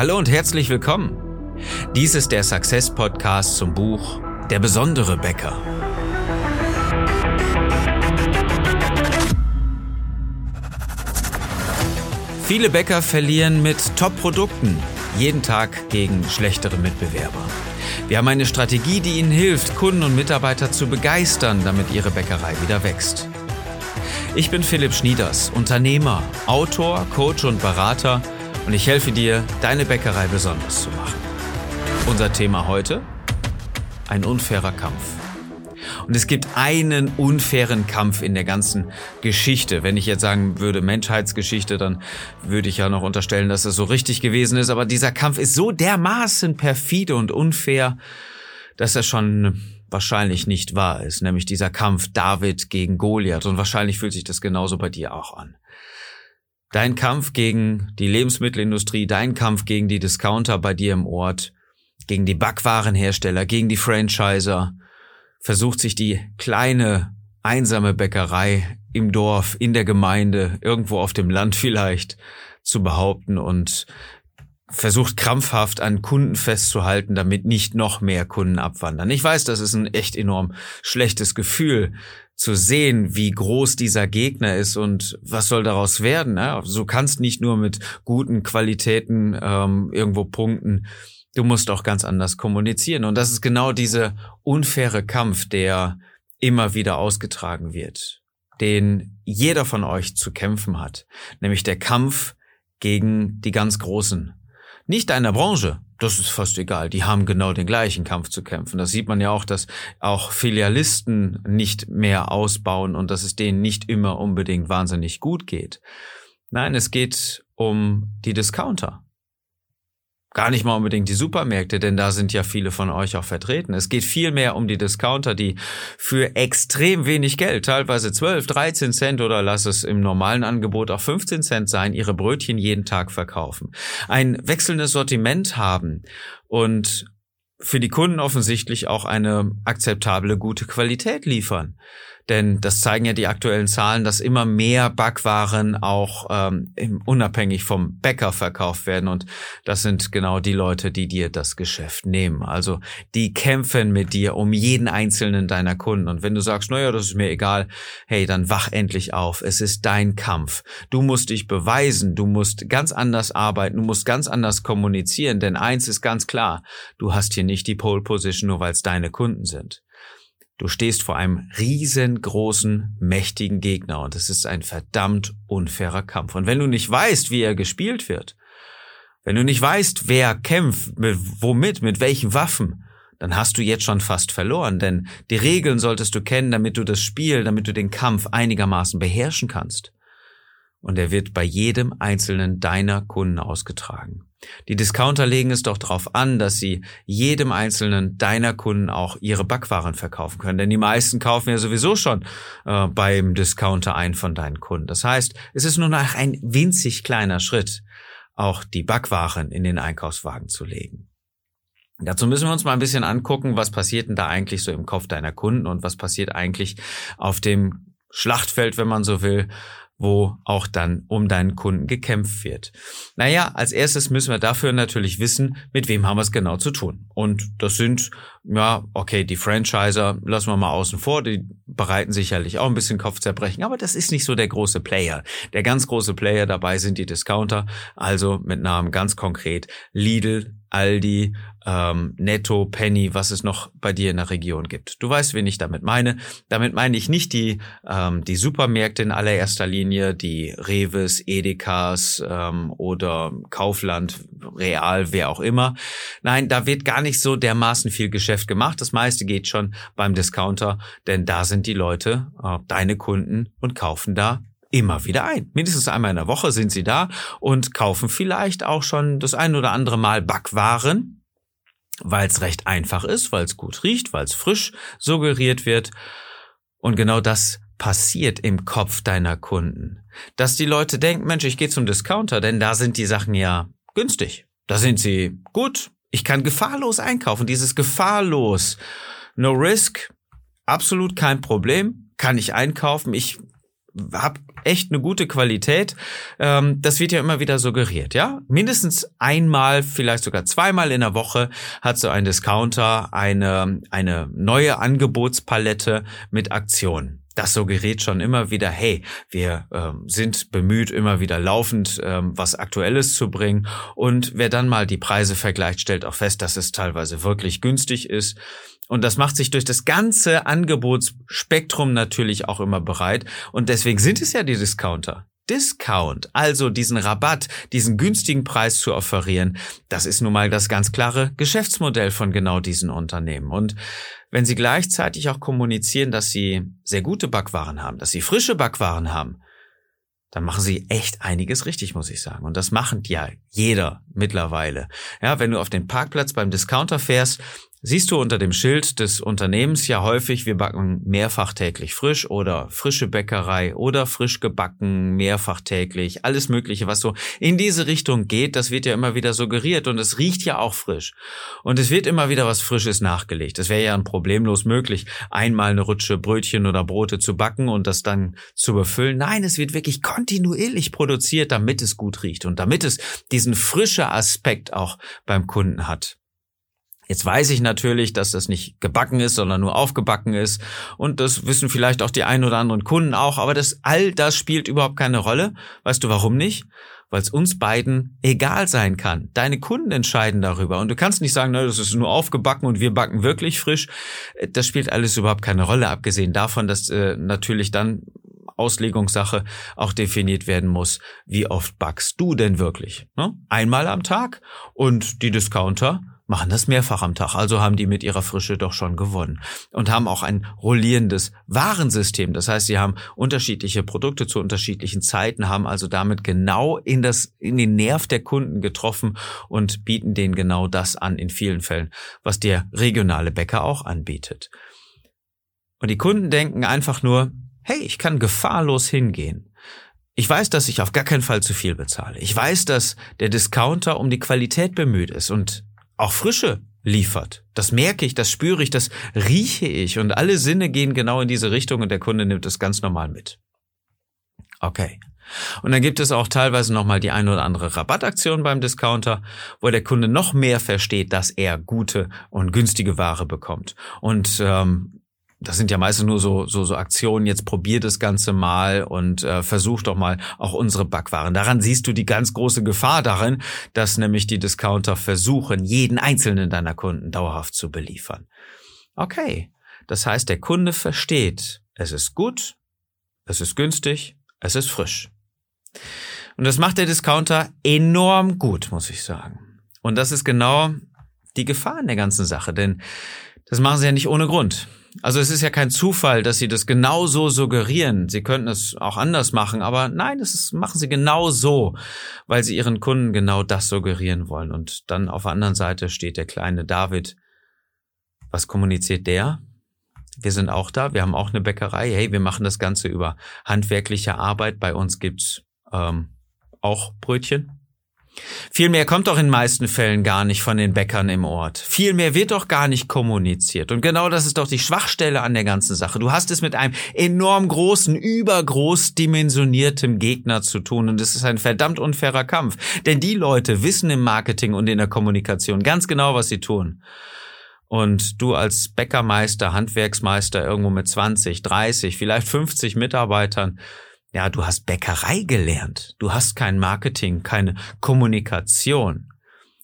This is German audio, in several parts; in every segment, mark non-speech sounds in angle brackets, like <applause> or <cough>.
Hallo und herzlich willkommen. Dies ist der Success Podcast zum Buch Der besondere Bäcker. Viele Bäcker verlieren mit Top-Produkten jeden Tag gegen schlechtere Mitbewerber. Wir haben eine Strategie, die Ihnen hilft, Kunden und Mitarbeiter zu begeistern, damit Ihre Bäckerei wieder wächst. Ich bin Philipp Schnieders, Unternehmer, Autor, Coach und Berater und ich helfe dir, deine Bäckerei besonders zu machen. Unser Thema heute? Ein unfairer Kampf. Und es gibt einen unfairen Kampf in der ganzen Geschichte. Wenn ich jetzt sagen würde Menschheitsgeschichte, dann würde ich ja noch unterstellen, dass es so richtig gewesen ist. Aber dieser Kampf ist so dermaßen perfide und unfair, dass er schon wahrscheinlich nicht wahr ist. Nämlich dieser Kampf David gegen Goliath. Und wahrscheinlich fühlt sich das genauso bei dir auch an. Dein Kampf gegen die Lebensmittelindustrie, dein Kampf gegen die Discounter bei dir im Ort, gegen die Backwarenhersteller, gegen die Franchiser, versucht sich die kleine, einsame Bäckerei im Dorf, in der Gemeinde, irgendwo auf dem Land <laughs> vielleicht zu behaupten und versucht krampfhaft an Kunden festzuhalten, damit nicht noch mehr Kunden abwandern. Ich weiß, das ist ein echt enorm schlechtes Gefühl zu sehen, wie groß dieser Gegner ist und was soll daraus werden. Ne? Du kannst nicht nur mit guten Qualitäten ähm, irgendwo punkten, du musst auch ganz anders kommunizieren. Und das ist genau dieser unfaire Kampf, der immer wieder ausgetragen wird, den jeder von euch zu kämpfen hat, nämlich der Kampf gegen die ganz Großen. Nicht deiner Branche, das ist fast egal, die haben genau den gleichen Kampf zu kämpfen. Das sieht man ja auch, dass auch Filialisten nicht mehr ausbauen und dass es denen nicht immer unbedingt wahnsinnig gut geht. Nein, es geht um die Discounter. Gar nicht mal unbedingt die Supermärkte, denn da sind ja viele von euch auch vertreten. Es geht vielmehr um die Discounter, die für extrem wenig Geld, teilweise 12, 13 Cent oder lass es im normalen Angebot auch 15 Cent sein, ihre Brötchen jeden Tag verkaufen. Ein wechselndes Sortiment haben und für die Kunden offensichtlich auch eine akzeptable gute Qualität liefern. Denn das zeigen ja die aktuellen Zahlen, dass immer mehr Backwaren auch ähm, unabhängig vom Bäcker verkauft werden. Und das sind genau die Leute, die dir das Geschäft nehmen. Also die kämpfen mit dir um jeden einzelnen deiner Kunden. Und wenn du sagst, naja, das ist mir egal, hey, dann wach endlich auf. Es ist dein Kampf. Du musst dich beweisen. Du musst ganz anders arbeiten. Du musst ganz anders kommunizieren. Denn eins ist ganz klar. Du hast hier nicht die Pole Position, nur weil es deine Kunden sind. Du stehst vor einem riesengroßen, mächtigen Gegner und es ist ein verdammt unfairer Kampf. Und wenn du nicht weißt, wie er gespielt wird, wenn du nicht weißt, wer kämpft, mit, womit, mit welchen Waffen, dann hast du jetzt schon fast verloren, denn die Regeln solltest du kennen, damit du das Spiel, damit du den Kampf einigermaßen beherrschen kannst. Und er wird bei jedem einzelnen deiner Kunden ausgetragen. Die Discounter legen es doch darauf an, dass sie jedem einzelnen deiner Kunden auch ihre Backwaren verkaufen können. Denn die meisten kaufen ja sowieso schon äh, beim Discounter ein von deinen Kunden. Das heißt, es ist nur noch ein winzig kleiner Schritt, auch die Backwaren in den Einkaufswagen zu legen. Dazu müssen wir uns mal ein bisschen angucken, was passiert denn da eigentlich so im Kopf deiner Kunden und was passiert eigentlich auf dem Schlachtfeld, wenn man so will, wo auch dann um deinen Kunden gekämpft wird. Naja, als erstes müssen wir dafür natürlich wissen, mit wem haben wir es genau zu tun. Und das sind, ja, okay, die Franchiser lassen wir mal außen vor, die bereiten sicherlich auch ein bisschen Kopfzerbrechen, aber das ist nicht so der große Player. Der ganz große Player dabei sind die Discounter, also mit Namen ganz konkret Lidl, Aldi, ähm, Netto, Penny, was es noch bei dir in der Region gibt. Du weißt, wen ich damit meine. Damit meine ich nicht die, ähm, die Supermärkte in allererster Linie, die Reves, Edekas ähm, oder Kaufland, Real, wer auch immer. Nein, da wird gar nicht so dermaßen viel Geschäft gemacht. Das meiste geht schon beim Discounter, denn da sind die Leute, äh, deine Kunden und kaufen da immer wieder ein. Mindestens einmal in der Woche sind sie da und kaufen vielleicht auch schon das ein oder andere Mal Backwaren, weil es recht einfach ist, weil es gut riecht, weil es frisch suggeriert wird. Und genau das passiert im Kopf deiner Kunden. Dass die Leute denken, Mensch, ich gehe zum Discounter, denn da sind die Sachen ja günstig. Da sind sie gut. Ich kann gefahrlos einkaufen. Dieses gefahrlos, no risk, absolut kein Problem, kann ich einkaufen. Ich hab echt eine gute Qualität. Ähm, das wird ja immer wieder suggeriert, ja. Mindestens einmal, vielleicht sogar zweimal in der Woche hat so ein Discounter eine, eine neue Angebotspalette mit Aktionen das suggeriert schon immer wieder, hey, wir ähm, sind bemüht, immer wieder laufend ähm, was Aktuelles zu bringen. Und wer dann mal die Preise vergleicht, stellt auch fest, dass es teilweise wirklich günstig ist. Und das macht sich durch das ganze Angebotsspektrum natürlich auch immer bereit. Und deswegen sind es ja die Discounter. Discount, also diesen Rabatt, diesen günstigen Preis zu offerieren, das ist nun mal das ganz klare Geschäftsmodell von genau diesen Unternehmen. Und wenn sie gleichzeitig auch kommunizieren, dass sie sehr gute Backwaren haben, dass sie frische Backwaren haben, dann machen sie echt einiges richtig, muss ich sagen. Und das macht ja jeder mittlerweile. Ja, wenn du auf den Parkplatz beim Discounter fährst, Siehst du unter dem Schild des Unternehmens ja häufig, wir backen mehrfach täglich frisch oder frische Bäckerei oder frisch gebacken mehrfach täglich, alles Mögliche, was so in diese Richtung geht, das wird ja immer wieder suggeriert und es riecht ja auch frisch. Und es wird immer wieder was Frisches nachgelegt. Es wäre ja ein problemlos möglich, einmal eine Rutsche Brötchen oder Brote zu backen und das dann zu befüllen. Nein, es wird wirklich kontinuierlich produziert, damit es gut riecht und damit es diesen frische Aspekt auch beim Kunden hat. Jetzt weiß ich natürlich, dass das nicht gebacken ist, sondern nur aufgebacken ist. Und das wissen vielleicht auch die ein oder anderen Kunden auch. Aber das, all das spielt überhaupt keine Rolle. Weißt du warum nicht? Weil es uns beiden egal sein kann. Deine Kunden entscheiden darüber. Und du kannst nicht sagen, na, das ist nur aufgebacken und wir backen wirklich frisch. Das spielt alles überhaupt keine Rolle, abgesehen davon, dass äh, natürlich dann Auslegungssache auch definiert werden muss, wie oft backst du denn wirklich? Ne? Einmal am Tag und die Discounter machen das mehrfach am Tag. Also haben die mit ihrer Frische doch schon gewonnen und haben auch ein rollierendes Warensystem. Das heißt, sie haben unterschiedliche Produkte zu unterschiedlichen Zeiten, haben also damit genau in das, in den Nerv der Kunden getroffen und bieten denen genau das an in vielen Fällen, was der regionale Bäcker auch anbietet. Und die Kunden denken einfach nur, hey, ich kann gefahrlos hingehen. Ich weiß, dass ich auf gar keinen Fall zu viel bezahle. Ich weiß, dass der Discounter um die Qualität bemüht ist und auch Frische liefert. Das merke ich, das spüre ich, das rieche ich und alle Sinne gehen genau in diese Richtung und der Kunde nimmt es ganz normal mit. Okay. Und dann gibt es auch teilweise nochmal die ein oder andere Rabattaktion beim Discounter, wo der Kunde noch mehr versteht, dass er gute und günstige Ware bekommt. Und ähm, das sind ja meistens nur so, so, so Aktionen, jetzt probier das Ganze mal und äh, versuch doch mal auch unsere Backwaren. Daran siehst du die ganz große Gefahr darin, dass nämlich die Discounter versuchen, jeden einzelnen deiner Kunden dauerhaft zu beliefern. Okay, das heißt, der Kunde versteht, es ist gut, es ist günstig, es ist frisch. Und das macht der Discounter enorm gut, muss ich sagen. Und das ist genau die Gefahr in der ganzen Sache, denn das machen sie ja nicht ohne Grund. Also es ist ja kein Zufall, dass sie das genau so suggerieren. Sie könnten es auch anders machen, aber nein, das ist, machen sie genau so, weil sie ihren Kunden genau das suggerieren wollen. Und dann auf der anderen Seite steht der kleine David. Was kommuniziert der? Wir sind auch da, wir haben auch eine Bäckerei. Hey, wir machen das Ganze über handwerkliche Arbeit. Bei uns gibt's ähm, auch Brötchen. Vielmehr kommt doch in meisten Fällen gar nicht von den Bäckern im Ort. Vielmehr wird doch gar nicht kommuniziert. Und genau das ist doch die Schwachstelle an der ganzen Sache. Du hast es mit einem enorm großen, übergroß dimensioniertem Gegner zu tun. Und es ist ein verdammt unfairer Kampf. Denn die Leute wissen im Marketing und in der Kommunikation ganz genau, was sie tun. Und du als Bäckermeister, Handwerksmeister irgendwo mit 20, 30, vielleicht 50 Mitarbeitern, ja, du hast Bäckerei gelernt. Du hast kein Marketing, keine Kommunikation.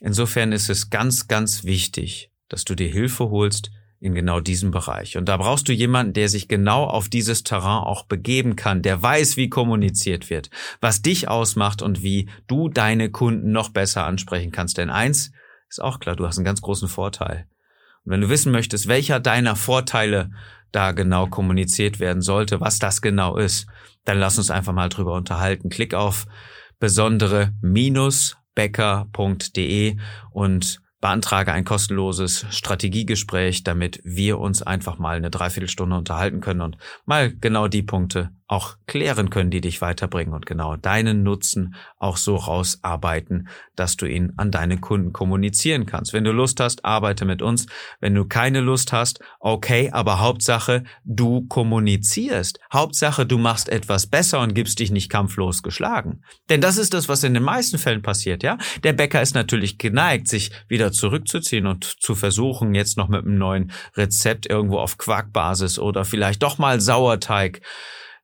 Insofern ist es ganz, ganz wichtig, dass du dir Hilfe holst in genau diesem Bereich. Und da brauchst du jemanden, der sich genau auf dieses Terrain auch begeben kann, der weiß, wie kommuniziert wird, was dich ausmacht und wie du deine Kunden noch besser ansprechen kannst. Denn eins ist auch klar, du hast einen ganz großen Vorteil. Und wenn du wissen möchtest, welcher deiner Vorteile da genau kommuniziert werden sollte, was das genau ist, dann lass uns einfach mal drüber unterhalten. Klick auf besondere-becker.de und beantrage ein kostenloses Strategiegespräch, damit wir uns einfach mal eine Dreiviertelstunde unterhalten können und mal genau die Punkte auch klären können, die dich weiterbringen und genau deinen Nutzen auch so rausarbeiten, dass du ihn an deine Kunden kommunizieren kannst. Wenn du Lust hast, arbeite mit uns. Wenn du keine Lust hast, okay, aber Hauptsache, du kommunizierst. Hauptsache, du machst etwas besser und gibst dich nicht kampflos geschlagen. Denn das ist das, was in den meisten Fällen passiert, ja? Der Bäcker ist natürlich geneigt, sich wieder zurückzuziehen und zu versuchen, jetzt noch mit einem neuen Rezept irgendwo auf Quarkbasis oder vielleicht doch mal Sauerteig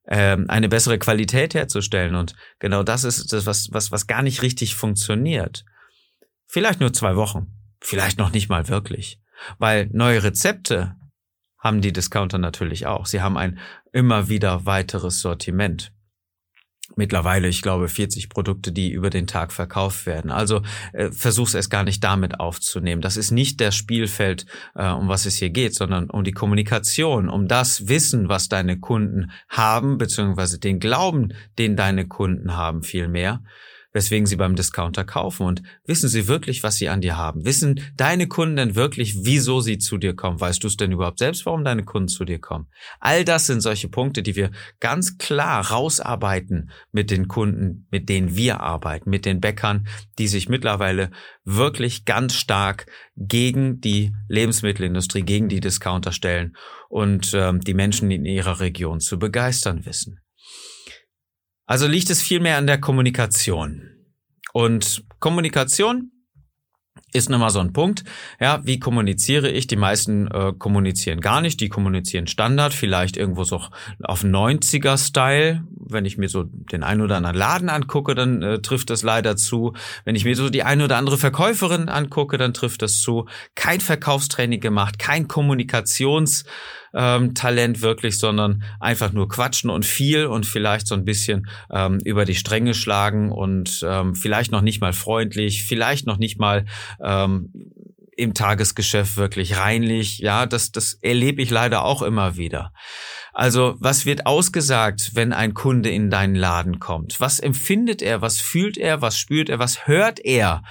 ähm, eine bessere Qualität herzustellen. Und genau das ist das, was, was, was gar nicht richtig funktioniert. Vielleicht nur zwei Wochen, vielleicht noch nicht mal wirklich. Weil neue Rezepte haben die Discounter natürlich auch. Sie haben ein immer wieder weiteres Sortiment mittlerweile, ich glaube, 40 Produkte, die über den Tag verkauft werden. Also äh, versuch's es gar nicht damit aufzunehmen. Das ist nicht das Spielfeld, äh, um was es hier geht, sondern um die Kommunikation, um das Wissen, was deine Kunden haben, beziehungsweise den Glauben, den deine Kunden haben, viel mehr weswegen sie beim Discounter kaufen. Und wissen sie wirklich, was sie an dir haben? Wissen deine Kunden denn wirklich, wieso sie zu dir kommen? Weißt du es denn überhaupt selbst, warum deine Kunden zu dir kommen? All das sind solche Punkte, die wir ganz klar rausarbeiten mit den Kunden, mit denen wir arbeiten, mit den Bäckern, die sich mittlerweile wirklich ganz stark gegen die Lebensmittelindustrie, gegen die Discounter stellen und ähm, die Menschen in ihrer Region zu begeistern wissen. Also liegt es vielmehr an der Kommunikation. Und Kommunikation ist nun mal so ein Punkt. Ja, wie kommuniziere ich? Die meisten äh, kommunizieren gar nicht, die kommunizieren Standard, vielleicht irgendwo so auf 90er-Style. Wenn ich mir so den einen oder anderen Laden angucke, dann äh, trifft das leider zu. Wenn ich mir so die eine oder andere Verkäuferin angucke, dann trifft das zu. Kein Verkaufstraining gemacht, kein Kommunikations- ähm, wirklich, sondern einfach nur quatschen und viel und vielleicht so ein bisschen ähm, über die Stränge schlagen und ähm, vielleicht noch nicht mal freundlich, vielleicht noch nicht mal ähm, im Tagesgeschäft wirklich reinlich. Ja, das, das erlebe ich leider auch immer wieder. Also, was wird ausgesagt, wenn ein Kunde in deinen Laden kommt? Was empfindet er? Was fühlt er? Was spürt er? Was hört er?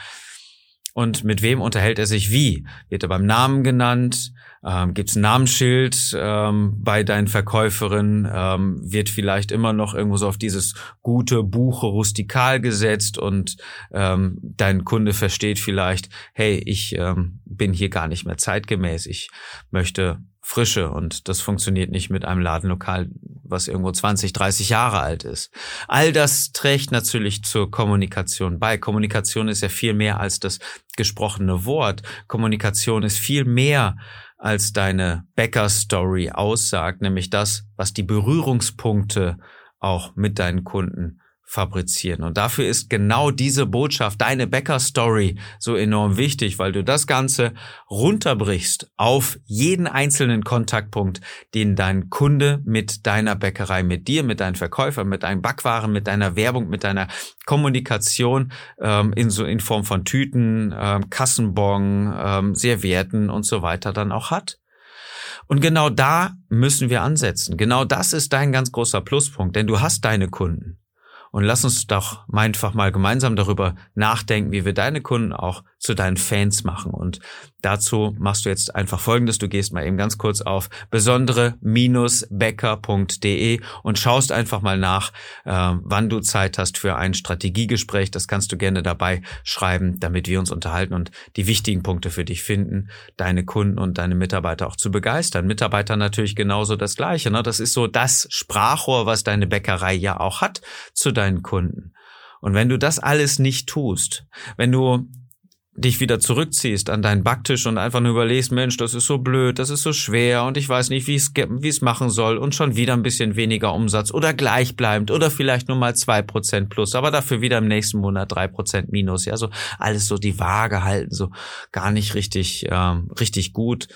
Und mit wem unterhält er sich wie? Wird er beim Namen genannt? Ähm, Gibt es ein Namensschild ähm, bei deinen Verkäuferinnen? Ähm, wird vielleicht immer noch irgendwo so auf dieses gute Buche rustikal gesetzt und ähm, dein Kunde versteht vielleicht, hey, ich ähm, bin hier gar nicht mehr zeitgemäß. Ich möchte Frische und das funktioniert nicht mit einem Ladenlokal, was irgendwo 20, 30 Jahre alt ist. All das trägt natürlich zur Kommunikation bei. Kommunikation ist ja viel mehr als das gesprochene Wort. Kommunikation ist viel mehr als deine Bäcker-Story aussagt, nämlich das, was die Berührungspunkte auch mit deinen Kunden fabrizieren. Und dafür ist genau diese Botschaft, deine Bäcker-Story so enorm wichtig, weil du das Ganze runterbrichst auf jeden einzelnen Kontaktpunkt, den dein Kunde mit deiner Bäckerei, mit dir, mit deinen Verkäufern, mit deinen Backwaren, mit deiner Werbung, mit deiner Kommunikation ähm, in so in Form von Tüten, ähm, Kassenbon, ähm, Servietten und so weiter dann auch hat. Und genau da müssen wir ansetzen. Genau das ist dein ganz großer Pluspunkt, denn du hast deine Kunden. Und lass uns doch einfach mal gemeinsam darüber nachdenken, wie wir deine Kunden auch zu deinen Fans machen. Und dazu machst du jetzt einfach Folgendes. Du gehst mal eben ganz kurz auf besondere-becker.de und schaust einfach mal nach, äh, wann du Zeit hast für ein Strategiegespräch. Das kannst du gerne dabei schreiben, damit wir uns unterhalten und die wichtigen Punkte für dich finden, deine Kunden und deine Mitarbeiter auch zu begeistern. Mitarbeiter natürlich genauso das Gleiche. Ne? Das ist so das Sprachrohr, was deine Bäckerei ja auch hat zu deinen Kunden. Und wenn du das alles nicht tust, wenn du dich wieder zurückziehst an deinen Backtisch und einfach nur überlegst, Mensch, das ist so blöd, das ist so schwer und ich weiß nicht, wie ich es machen soll und schon wieder ein bisschen weniger Umsatz oder gleichbleibend oder vielleicht nur mal zwei Prozent plus, aber dafür wieder im nächsten Monat drei Prozent minus, ja, so alles so die Waage halten, so gar nicht richtig, ähm, richtig gut.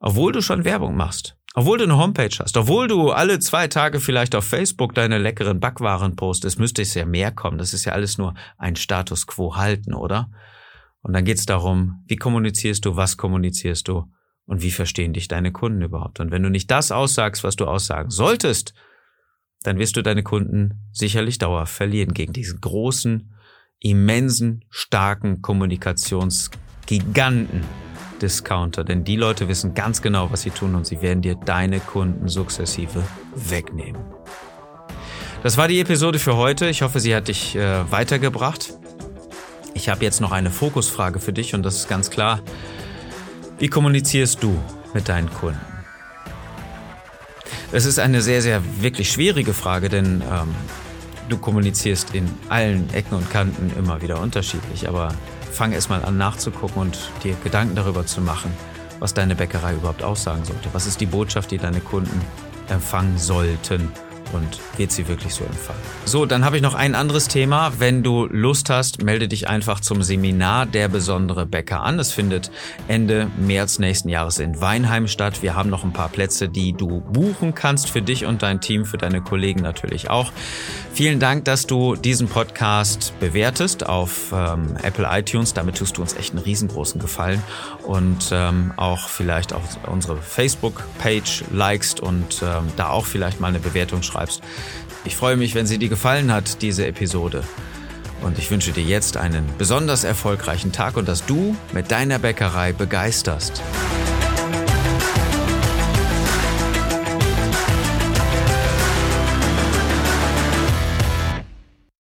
Obwohl du schon Werbung machst. Obwohl du eine Homepage hast, obwohl du alle zwei Tage vielleicht auf Facebook deine leckeren Backwaren postest, müsste es ja mehr kommen. Das ist ja alles nur ein Status quo halten, oder? Und dann geht es darum, wie kommunizierst du, was kommunizierst du und wie verstehen dich deine Kunden überhaupt. Und wenn du nicht das aussagst, was du aussagen solltest, dann wirst du deine Kunden sicherlich dauerhaft verlieren gegen diesen großen, immensen, starken Kommunikationsgiganten Discounter, denn die Leute wissen ganz genau, was sie tun und sie werden dir deine Kunden sukzessive wegnehmen. Das war die Episode für heute. Ich hoffe, sie hat dich äh, weitergebracht. Ich habe jetzt noch eine Fokusfrage für dich und das ist ganz klar. Wie kommunizierst du mit deinen Kunden? Es ist eine sehr, sehr wirklich schwierige Frage, denn ähm, du kommunizierst in allen Ecken und Kanten immer wieder unterschiedlich. Aber fang erst mal an nachzugucken und dir Gedanken darüber zu machen, was deine Bäckerei überhaupt aussagen sollte. Was ist die Botschaft, die deine Kunden empfangen sollten? Und wird sie wirklich so empfangen. So, dann habe ich noch ein anderes Thema. Wenn du Lust hast, melde dich einfach zum Seminar Der besondere Bäcker an. Es findet Ende März nächsten Jahres in Weinheim statt. Wir haben noch ein paar Plätze, die du buchen kannst für dich und dein Team, für deine Kollegen natürlich auch. Vielen Dank, dass du diesen Podcast bewertest auf ähm, Apple iTunes. Damit tust du uns echt einen riesengroßen Gefallen und ähm, auch vielleicht auch unsere Facebook-Page likest und ähm, da auch vielleicht mal eine Bewertung schreibst schreibst. Ich freue mich, wenn sie dir gefallen hat, diese Episode. Und ich wünsche dir jetzt einen besonders erfolgreichen Tag und dass du mit deiner Bäckerei begeisterst.